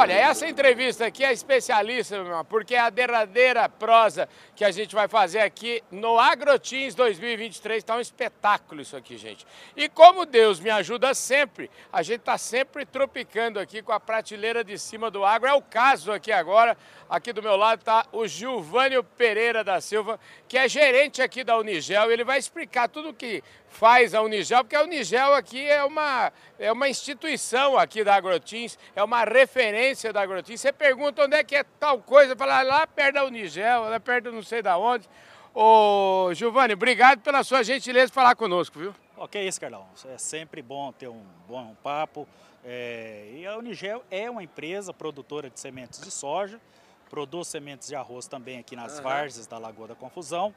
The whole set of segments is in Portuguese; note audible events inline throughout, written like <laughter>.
Olha, essa entrevista aqui é especialista, porque é a derradeira prosa que a gente vai fazer aqui no AgroTeams 2023. Está um espetáculo isso aqui, gente. E como Deus me ajuda sempre, a gente está sempre tropicando aqui com a prateleira de cima do agro. É o caso aqui agora. Aqui do meu lado está o Gilvânio Pereira da Silva, que é gerente aqui da Unigel. Ele vai explicar tudo o que faz a Unigel, porque a Unigel aqui é uma, é uma instituição aqui da AgroTeams, é uma referência da AgroTeams. Você pergunta onde é que é tal coisa, fala lá perto da Unigel, lá perto não sei da onde. Ô, Giovanni, obrigado pela sua gentileza de falar conosco, viu? Ok, isso, Carlão. É sempre bom ter um bom papo. É, e a Unigel é uma empresa produtora de sementes de soja, produz sementes de arroz também aqui nas uhum. várzeas da Lagoa da Confusão.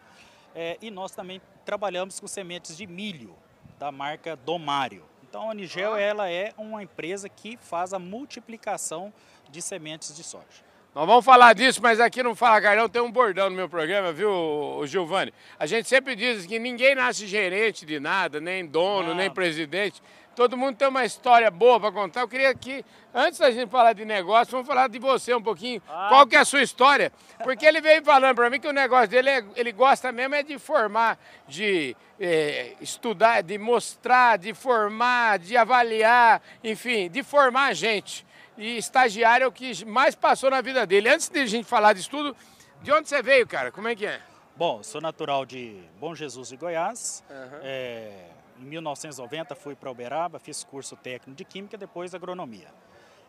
É, e nós também trabalhamos com sementes de milho da marca Domário. Então a Unigel ah. ela é uma empresa que faz a multiplicação de sementes de soja. Nós vamos falar disso, mas aqui no Fala Carlão tem um bordão no meu programa, viu, Giovanni? A gente sempre diz que ninguém nasce gerente de nada, nem dono, Não. nem presidente. Todo mundo tem uma história boa para contar. Eu queria que, antes da gente falar de negócio, vamos falar de você um pouquinho. Ah. Qual que é a sua história? Porque ele veio falando para mim que o negócio dele, é, ele gosta mesmo é de formar, de é, estudar, de mostrar, de formar, de avaliar, enfim, de formar a gente. E estagiário é o que mais passou na vida dele. Antes de a gente falar disso tudo, de onde você veio, cara? Como é que é? Bom, sou natural de Bom Jesus de Goiás. Uhum. É em 1990 fui para Uberaba, fiz curso técnico de Química, depois agronomia.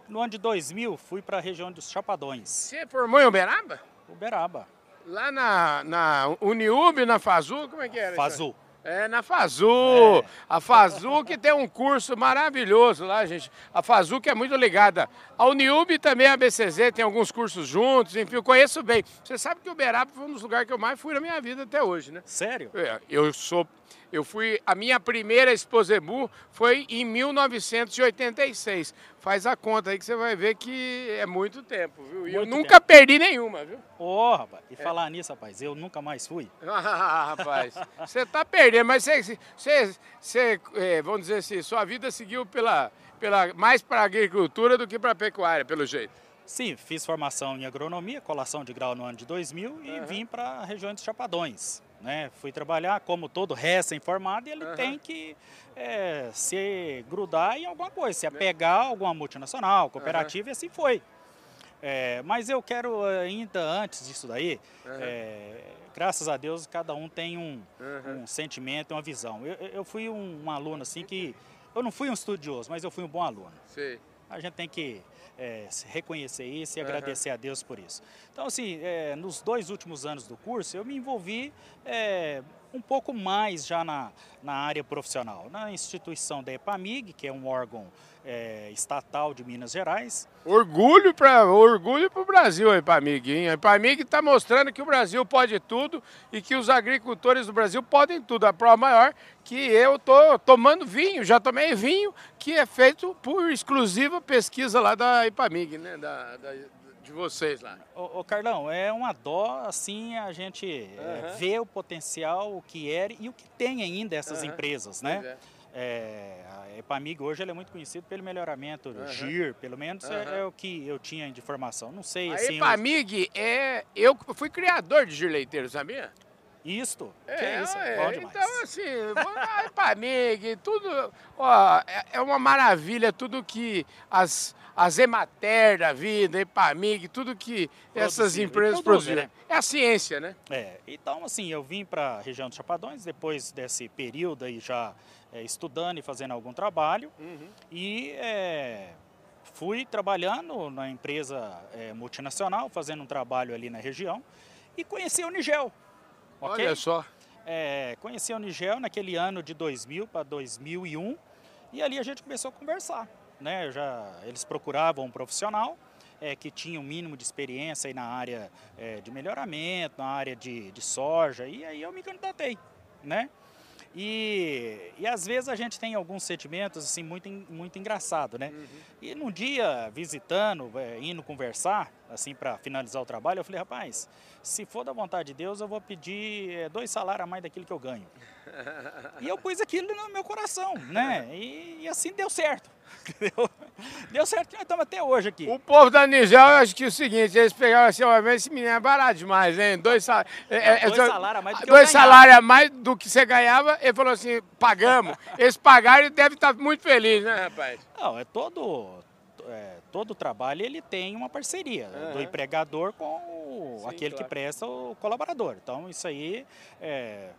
No ano de 2000 fui para a região dos Chapadões. Você formou em Uberaba? Uberaba. Lá na, na Uniub, na Fazu, como é que era? Fazu. É, na Fazu. É. A Fazu que tem um curso maravilhoso lá, gente. A Fazu que é muito ligada. A Uniub também, a BCZ, tem alguns cursos juntos, enfim, eu conheço bem. Você sabe que Uberaba foi um dos lugares que eu mais fui na minha vida até hoje, né? Sério? É, eu sou eu fui, a minha primeira Exposebu foi em 1986. Faz a conta aí que você vai ver que é muito tempo, viu? E eu nunca tempo. perdi nenhuma, viu? Ô, oh, rapaz, e é. falar nisso, rapaz, eu nunca mais fui. <laughs> ah, rapaz, você tá perdendo, mas você, você, você é, vamos dizer assim, sua vida seguiu pela, pela, mais para a agricultura do que para a pecuária, pelo jeito. Sim, fiz formação em agronomia, colação de grau no ano de 2000 uhum. e vim para a região dos Chapadões. Né? Fui trabalhar como todo recém-formado e ele uhum. tem que é, se grudar em alguma coisa, se apegar a alguma multinacional, cooperativa uhum. e assim foi. É, mas eu quero ainda antes disso daí, uhum. é, graças a Deus cada um tem um, um sentimento, uma visão. Eu, eu fui um, um, aluno assim que, eu não fui um estudioso, mas eu fui um bom aluno. Sim. A gente tem que é, reconhecer isso e agradecer a Deus por isso. Então, assim, é, nos dois últimos anos do curso, eu me envolvi é, um pouco mais já na, na área profissional, na instituição da EPAMIG, que é um órgão é, estatal de Minas Gerais. Orgulho para orgulho o Brasil, a EPAMIG. Hein? A EPAMIG está mostrando que o Brasil pode tudo e que os agricultores do Brasil podem tudo. A prova maior que eu estou tomando vinho, já tomei vinho, que é feito por exclusiva pesquisa lá da EPAMIG, né? da, da de vocês lá. Ô, ô, Carlão, é uma dó assim a gente uhum. é, ver o potencial, o que era e o que tem ainda essas uhum. empresas, né? É. É, a Epamig hoje é muito conhecida pelo melhoramento do uhum. GIR, pelo menos é, é, o que eu tinha de informação. Não sei a assim. A Epamig é. Eu fui criador de GIR leiteiro, sabia? Isto? É, que é isso? É, então, assim, a Epamig, tudo. Ó, é, é uma maravilha, tudo que as a Zemater da vida, a Epamig, tudo que essas empresas produzem. Né? É a ciência, né? É, então assim, eu vim para a região dos Chapadões, depois desse período aí já é, estudando e fazendo algum trabalho, uhum. e é, fui trabalhando na empresa é, multinacional, fazendo um trabalho ali na região, e conheci a Unigel. Okay? Olha só. É, conheci a Unigel naquele ano de 2000 para 2001, e ali a gente começou a conversar né? Já, eles procuravam um profissional é, que tinha um mínimo de experiência aí na área é, de melhoramento, na área de, de soja, e aí eu me candidatei, né? E, e às vezes a gente tem alguns sentimentos assim muito, muito engraçado, né? Uhum. E num dia visitando, é, indo conversar, assim para finalizar o trabalho, eu falei, rapaz, se for da vontade de Deus, eu vou pedir é, dois salários a mais daquilo que eu ganho. <laughs> e eu pus aquilo no meu coração, né? E, e assim deu certo. Deu, deu certo nós estamos até hoje aqui. O povo da Nigel, eu acho que é o seguinte, eles pegaram assim, ó, esse menino é barato demais, hein? Dois, sal... É, é, dois salários a mais do que Dois salários a mais do que você ganhava, ele falou assim, pagamos. Eles pagaram e deve estar muito feliz, né, rapaz? Não, é todo, é, todo trabalho ele tem uma parceria uhum. do empregador com Sim, aquele claro. que presta o colaborador. Então isso aí é,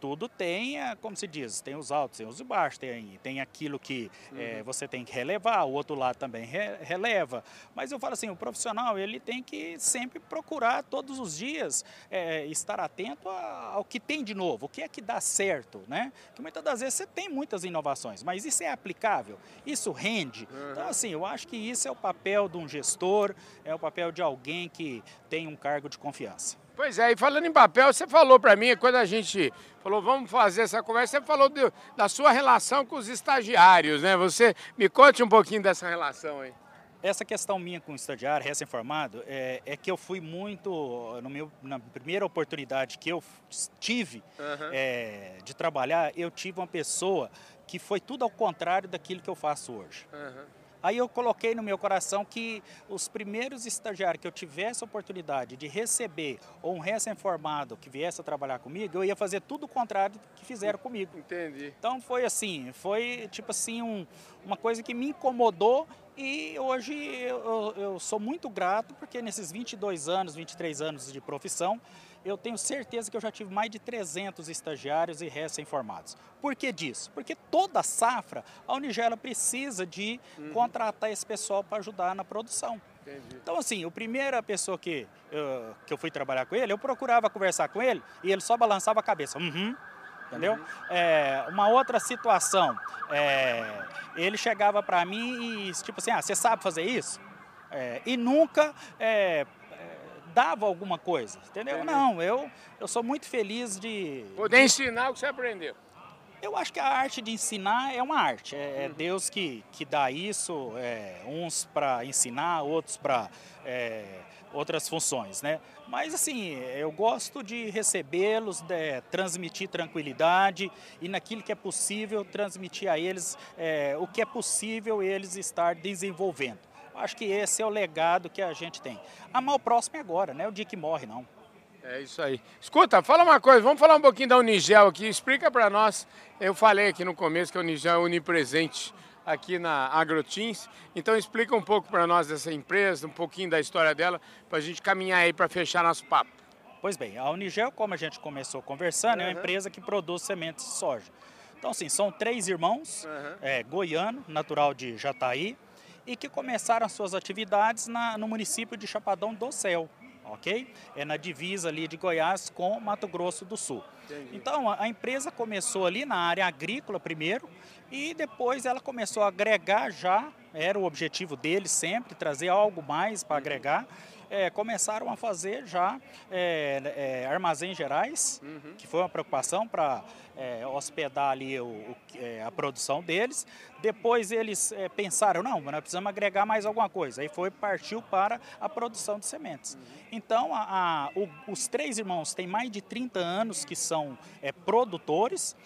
tudo tem, como se diz, tem os altos, tem os baixos, tem, tem aquilo que uhum. é, você tem que relevar, o outro lado também re, releva. Mas eu falo assim, o profissional ele tem que sempre procurar todos os dias é, estar atento ao que tem de novo, o que é que dá certo, né? Que muitas das vezes você tem muitas inovações, mas isso é aplicável, isso rende. Uhum. Então assim, eu acho que isso é o papel de um gestor, é o papel de alguém que tem um cargo de confiança. Pois é, e falando em papel, você falou para mim, quando a gente falou, vamos fazer essa conversa, você falou de, da sua relação com os estagiários, né? Você me conte um pouquinho dessa relação aí. Essa questão minha com o estagiário recém-formado é, é, que eu fui muito, no meu, na primeira oportunidade que eu tive uhum. é, de trabalhar, eu tive uma pessoa que foi tudo ao contrário daquilo que eu faço hoje. Uhum. Aí eu coloquei no meu coração que os primeiros estagiários que eu tivesse a oportunidade de receber ou um recém-formado que viesse a trabalhar comigo, eu ia fazer tudo o contrário do que fizeram comigo. Entendi. Então foi assim, foi tipo assim um, uma coisa que me incomodou e hoje eu, eu, sou muito grato porque nesses 22 anos, 23 anos de profissão, eu tenho certeza que eu já tive mais de 300 estagiários e recém-formados. Por que disso? Porque toda safra, a Unigela precisa de uhum. contratar esse pessoal para ajudar na produção. Entendi. Então, assim, a primeira pessoa que eu, que eu fui trabalhar com ele, eu procurava conversar com ele e ele só balançava a cabeça. Uhum, entendeu? Uhum. É, uma outra situação, é, ele chegava para mim e, tipo assim, ah, você sabe fazer isso? É, e nunca é, dava alguma coisa, entendeu? Entendi. Não, eu, eu sou muito feliz de... Poder ensinar o que você aprendeu. Eu acho que a arte de ensinar é uma arte, é, é uhum. Deus que, que dá isso, é, uns para ensinar, outros para é, outras funções, né? Mas assim, eu gosto de recebê-los, de transmitir tranquilidade e naquilo que é possível transmitir a eles é, o que é possível eles estar desenvolvendo. Acho que esse é o legado que a gente tem. Amar o próximo é agora, não é o dia que morre, não. É isso aí. Escuta, fala uma coisa, vamos falar um pouquinho da Unigel aqui. Explica para nós, eu falei aqui no começo que a Unigel é onipresente aqui na AgroTeams. Então explica um pouco para nós dessa empresa, um pouquinho da história dela, para a gente caminhar aí para fechar nosso papo. Pois bem, a Unigel, como a gente começou conversando, uhum. é uma empresa que produz sementes de soja. Então, assim, são três irmãos, uhum. é, goiano, natural de Jataí, e que começaram suas atividades na, no município de Chapadão do Céu, ok? É na divisa ali de Goiás com Mato Grosso do Sul. Entendi. Então, a, empresa começou ali na área agrícola primeiro e depois ela começou a agregar já, era o objetivo deles sempre, trazer algo mais para agregar é, começaram a fazer já é, é, armazéns gerais, uhum. que foi uma preocupação para é, hospedar ali o, o, é, a produção deles. Depois eles é, pensaram, não, nós precisamos agregar mais alguma coisa. Aí foi, partiu para a produção de sementes. Uhum. Então, a, a, o, os três irmãos têm mais de 30 anos que são produtores,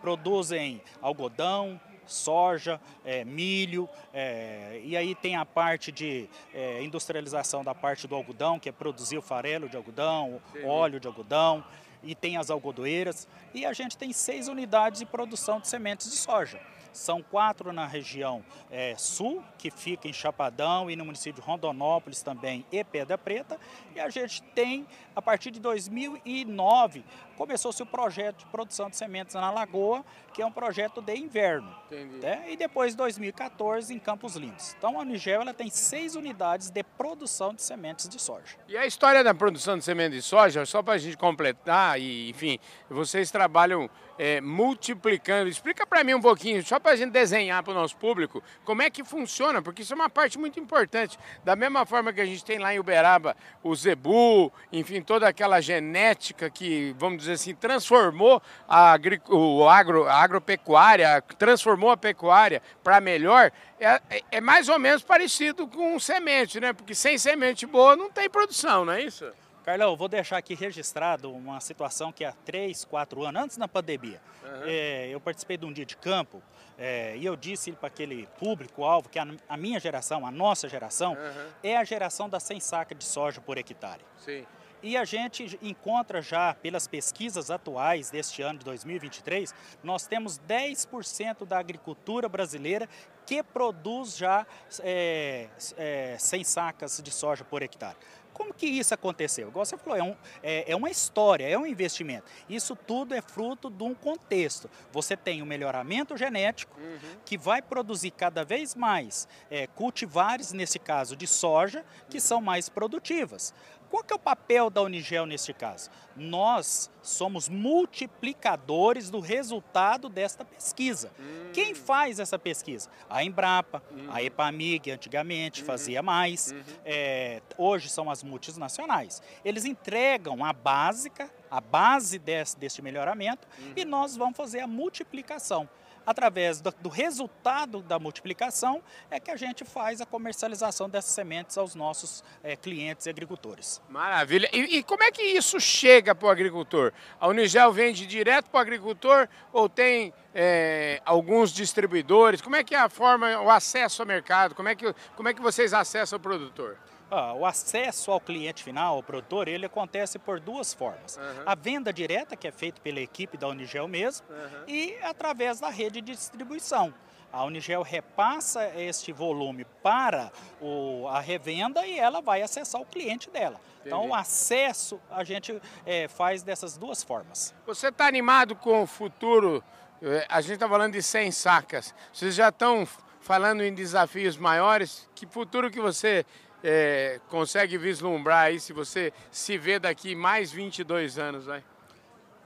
produzem algodão, soja, é, milho, é, e aí tem a parte de é, industrialização da parte do algodão, que é produzir o farelo de algodão, Sim. óleo de algodão, e tem as algodoeiras, e a gente tem seis unidades de produção de sementes de soja. São quatro na região é, sul, que fica em Chapadão e no município de Rondonópolis também e Pedra Preta. E a gente tem, a partir de 2009, começou-se o projeto de produção de sementes na Lagoa, que é um projeto de inverno. Né? E depois, 2014, em Campos Lindos. Então, a Unigel ela tem seis unidades de produção de sementes de soja. E a história da produção de sementes de soja, só para a gente completar, e enfim, vocês trabalham é, multiplicando. Explica para mim um pouquinho, só só para a gente desenhar para o nosso público como é que funciona, porque isso é uma parte muito importante. Da mesma forma que a gente tem lá em Uberaba o zebu, enfim, toda aquela genética que, vamos dizer assim, transformou a, o agro, a agropecuária, transformou a pecuária para melhor, é, é mais ou menos parecido com semente, né? Porque sem semente boa não tem produção, não é isso? Carlão, vou deixar aqui registrado uma situação que há três, quatro anos, antes da pandemia, uhum. é, eu participei de um dia de campo é, e eu disse para aquele público-alvo que a, a, minha geração, a nossa geração, uhum. é a geração da 100 saca de soja por hectare. Sim. E a gente encontra já, pelas pesquisas atuais deste ano de 2023, nós temos 10% da agricultura brasileira que produz já é, é, 100 sacas de soja por hectare. Como que isso aconteceu? Igual você falou, é, um, é, é, uma história, é um investimento. Isso tudo é fruto de um contexto. Você tem um melhoramento genético uhum. que vai produzir cada vez mais é, cultivares, nesse caso de soja, que são mais produtivas. Qual que é o papel da Unigel neste caso? Nós somos multiplicadores do resultado desta pesquisa. Hum. Quem faz essa pesquisa? A Embrapa, hum. a Epamig, antigamente uhum. fazia mais, uhum. é, hoje são as multinacionais. Eles entregam a básica, a base desse, deste melhoramento, uhum. e nós vamos fazer a multiplicação através do, do, resultado da multiplicação, é que a gente faz a comercialização dessas sementes aos nossos é, clientes e agricultores. Maravilha. E, e como é que isso chega para o agricultor? A Unigel vende direto para o agricultor ou tem é, alguns distribuidores? Como é que é a forma, o acesso ao mercado? Como é que, como é que vocês acessam o produtor? Ah, o acesso ao cliente final, ao produtor, ele acontece por duas formas. Uhum. A venda direta, que é feita pela equipe da Unigel mesmo, uhum. e através da rede de distribuição. A Unigel repassa este volume para o, a revenda e ela vai acessar o cliente dela. Entendi. Então, o acesso a gente é, faz dessas duas formas. Você está animado com o futuro? É, a gente está falando de 100 sacas. Vocês já estão falando em desafios maiores? Que futuro que você é, consegue vislumbrar aí se você se vê daqui mais 22 anos, vai?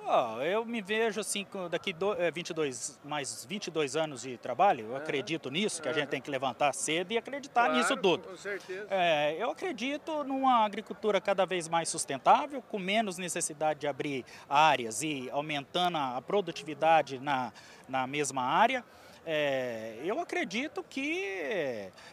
Oh, eu me vejo assim, daqui do, é, 22, mais 22 anos de trabalho, eu acredito nisso, que a gente tem que levantar cedo e acreditar claro, nisso tudo. Com certeza. É, eu acredito numa agricultura cada vez mais sustentável, com menos necessidade de abrir áreas e aumentando a produtividade na, na mesma área. É, eu acredito que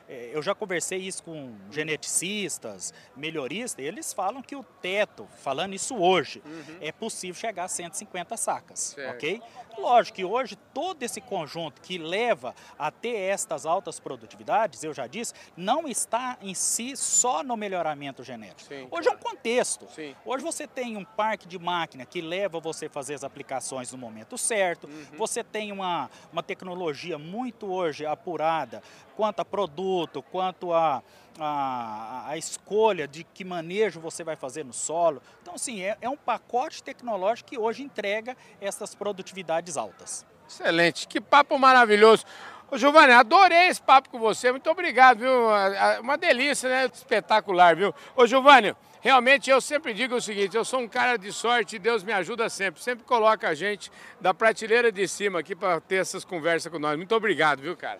é, eu já conversei isso com geneticistas, melhoristas, eles falam que o teto, falando isso hoje, uhum. é possível chegar a 150 sacas, certo. ok? Lógico que hoje todo esse conjunto que leva a ter estas altas produtividades, eu já disse, não está em si só no melhoramento genético. Sim, hoje claro. é um contexto. Sim. Hoje você tem um parque de máquina que leva você a fazer as aplicações no momento certo, uhum. você tem uma, uma tecnologia muito hoje apurada quanto a produto, quanto a, a, a, escolha de que manejo você vai fazer no solo. Então, assim, é, é um pacote tecnológico que hoje entrega essas produtividades altas. Excelente, que papo maravilhoso. Ô, Giovanni, adorei esse papo com você, muito obrigado, viu? Uma delícia, né? Espetacular, viu? Ô, Giovanni, realmente eu sempre digo o seguinte, eu sou um cara de sorte e Deus me ajuda sempre. Sempre coloca a gente da prateleira de cima aqui para ter essas conversas com nós. Muito obrigado, viu, cara?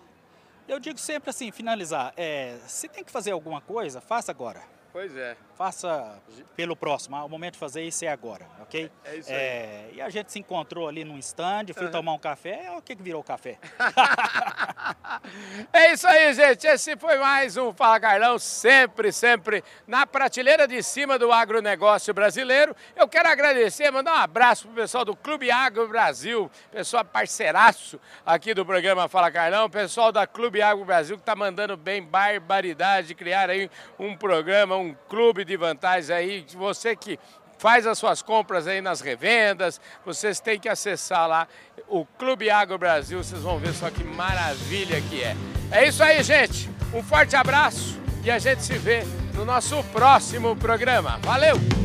Eu digo sempre assim, finalizar, é, se tem que fazer alguma coisa, faça agora. Pois é. Faça pelo próximo. Ah, o momento de fazer isso é agora, ok? É, é isso aí. É, e a gente se encontrou ali num stand, fui uhum. tomar um café. É o que, que virou o café? <laughs> é isso aí, gente. Esse foi mais um Fala Carlão, sempre, sempre na prateleira de cima do agronegócio brasileiro. Eu quero agradecer, mandar um abraço pro pessoal do Clube Agro Brasil, pessoal parceiraço aqui do programa Fala Carlão, pessoal da Clube Agro Brasil que tá mandando bem barbaridade de criar aí um programa, um clube de vantagens aí, você que faz as suas compras aí nas revendas, vocês têm que acessar lá o Clube Agro Brasil, vocês vão ver só que maravilha que é. É isso aí, gente. Um forte abraço e a gente se vê no nosso próximo programa. Valeu!